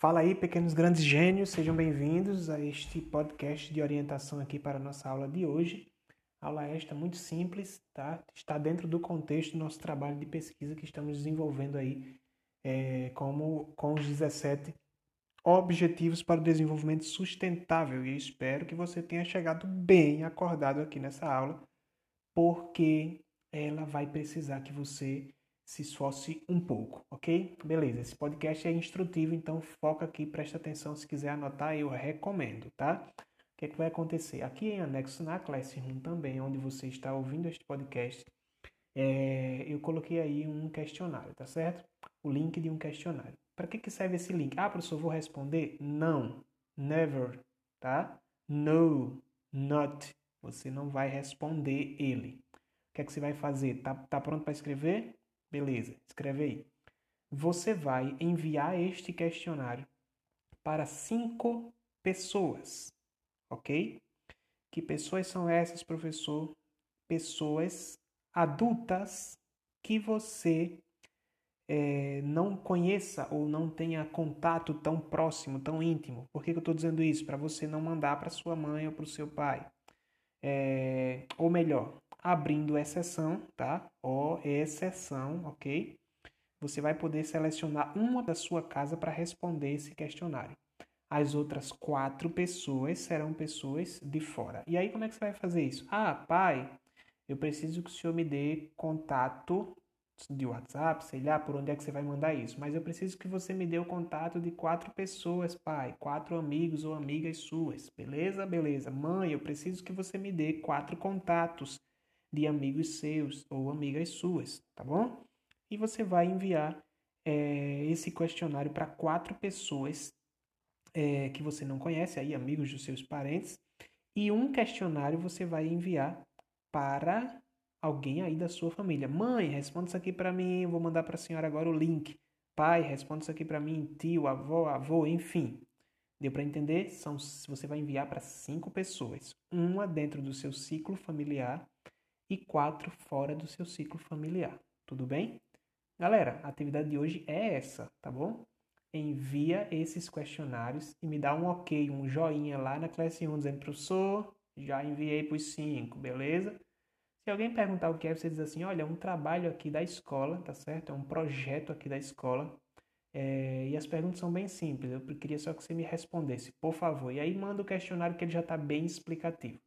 Fala aí, pequenos grandes gênios, sejam bem-vindos a este podcast de orientação aqui para a nossa aula de hoje. Aula esta muito simples, tá? Está dentro do contexto do nosso trabalho de pesquisa que estamos desenvolvendo aí é, como, com os 17 Objetivos para o Desenvolvimento Sustentável. E espero que você tenha chegado bem acordado aqui nessa aula, porque ela vai precisar que você se esforce um pouco, ok? Beleza, esse podcast é instrutivo, então foca aqui, presta atenção. Se quiser anotar, eu recomendo, tá? O que, é que vai acontecer? Aqui em anexo na Classroom também, onde você está ouvindo este podcast, é, eu coloquei aí um questionário, tá certo? O link de um questionário. Para que, que serve esse link? Ah, professor, vou responder? Não, never, tá? No, not. Você não vai responder ele. O que é que você vai fazer? Tá, tá pronto para escrever? Beleza, escreve aí. Você vai enviar este questionário para cinco pessoas, ok? Que pessoas são essas, professor? Pessoas adultas que você é, não conheça ou não tenha contato tão próximo, tão íntimo. Por que, que eu estou dizendo isso? Para você não mandar para sua mãe ou para o seu pai. É, ou melhor, abrindo exceção, tá? Ó, exceção, ok? Você vai poder selecionar uma da sua casa para responder esse questionário. As outras quatro pessoas serão pessoas de fora. E aí, como é que você vai fazer isso? Ah, pai, eu preciso que o senhor me dê contato de WhatsApp, sei lá por onde é que você vai mandar isso, mas eu preciso que você me dê o contato de quatro pessoas, pai, quatro amigos ou amigas suas, beleza? Beleza. Mãe, eu preciso que você me dê quatro contatos de amigos seus ou amigas suas, tá bom? E você vai enviar é, esse questionário para quatro pessoas é, que você não conhece, aí amigos dos seus parentes, e um questionário você vai enviar para alguém aí da sua família. Mãe, responda isso aqui para mim, vou mandar para a senhora agora o link. Pai, responda isso aqui para mim, tio, avó, avô, enfim. Deu para entender? São, você vai enviar para cinco pessoas, uma dentro do seu ciclo familiar e quatro fora do seu ciclo familiar. Tudo bem? Galera, a atividade de hoje é essa, tá bom? Envia esses questionários e me dá um ok, um joinha lá na classe 1 dizendo, professor, já enviei para os cinco, beleza? Se alguém perguntar o que é, você diz assim, olha, é um trabalho aqui da escola, tá certo? É um projeto aqui da escola. É, e as perguntas são bem simples. Eu queria só que você me respondesse, por favor. E aí manda o questionário que ele já está bem explicativo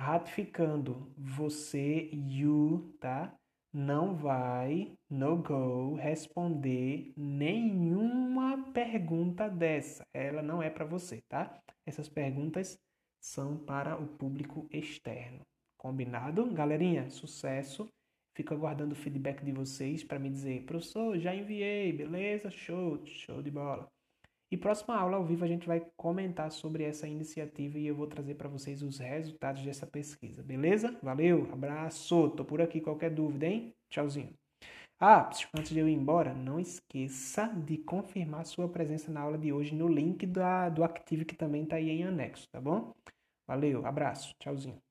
ratificando você, you, tá? Não vai, no go, responder nenhuma pergunta dessa. Ela não é para você, tá? Essas perguntas são para o público externo. Combinado? Galerinha, sucesso. Fico aguardando o feedback de vocês para me dizer, professor, já enviei, beleza? Show, show de bola. E próxima aula ao vivo a gente vai comentar sobre essa iniciativa e eu vou trazer para vocês os resultados dessa pesquisa, beleza? Valeu, abraço, tô por aqui, qualquer dúvida, hein? Tchauzinho. Ah, antes de eu ir embora, não esqueça de confirmar sua presença na aula de hoje no link da, do Active que também está aí em anexo, tá bom? Valeu, abraço, tchauzinho.